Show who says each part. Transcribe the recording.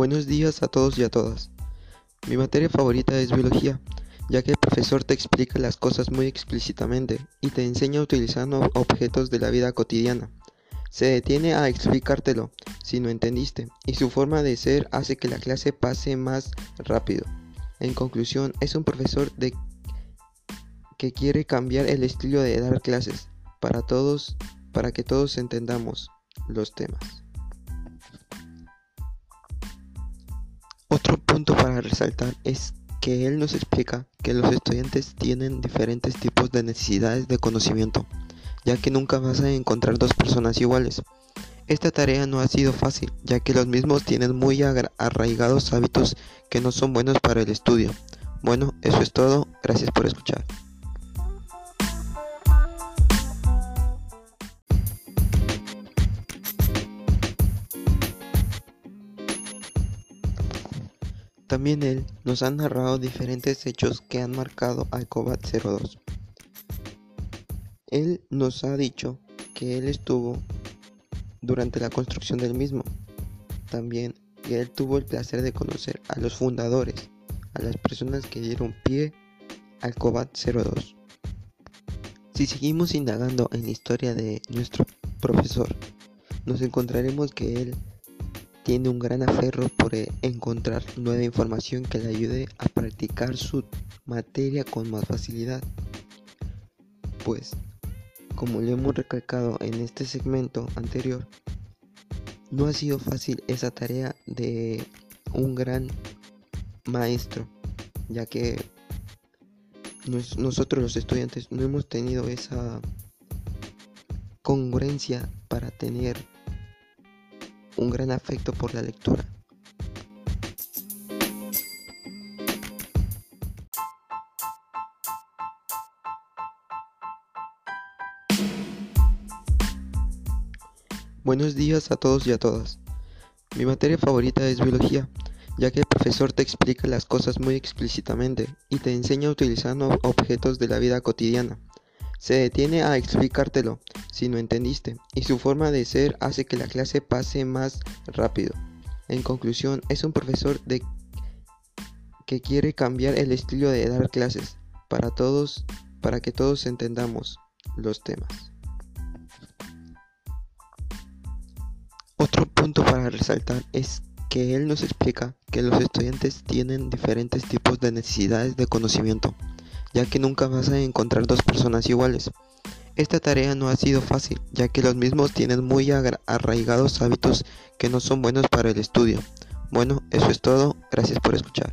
Speaker 1: Buenos días a todos y a todas. Mi materia favorita es biología, ya que el profesor te explica las cosas muy explícitamente y te enseña utilizando objetos de la vida cotidiana. Se detiene a explicártelo si no entendiste y su forma de ser hace que la clase pase más rápido. En conclusión, es un profesor de que quiere cambiar el estilo de dar clases para todos, para que todos entendamos los temas. Otro punto para resaltar es que él nos explica que los estudiantes tienen diferentes tipos de necesidades de conocimiento, ya que nunca vas a encontrar dos personas iguales. Esta tarea no ha sido fácil, ya que los mismos tienen muy arraigados hábitos que no son buenos para el estudio. Bueno, eso es todo, gracias por escuchar. También él nos ha narrado diferentes hechos que han marcado al Cobat 02. Él nos ha dicho que él estuvo durante la construcción del mismo. También que él tuvo el placer de conocer a los fundadores, a las personas que dieron pie al Cobat 02. Si seguimos indagando en la historia de nuestro profesor, nos encontraremos que él tiene un gran aferro por eh, encontrar nueva información que le ayude a practicar su materia con más facilidad. Pues, como lo hemos recalcado en este segmento anterior, no ha sido fácil esa tarea de un gran maestro, ya que nosotros los estudiantes no hemos tenido esa congruencia para tener un gran afecto por la lectura. Buenos días a todos y a todas. Mi materia favorita es biología, ya que el profesor te explica las cosas muy explícitamente y te enseña utilizando objetos de la vida cotidiana. Se detiene a explicártelo si no entendiste y su forma de ser hace que la clase pase más rápido. En conclusión, es un profesor que quiere cambiar el estilo de dar clases para todos, para que todos entendamos los temas. Otro punto para resaltar es que él nos explica que los estudiantes tienen diferentes tipos de necesidades de conocimiento ya que nunca vas a encontrar dos personas iguales. Esta tarea no ha sido fácil, ya que los mismos tienen muy arraigados hábitos que no son buenos para el estudio. Bueno, eso es todo, gracias por escuchar.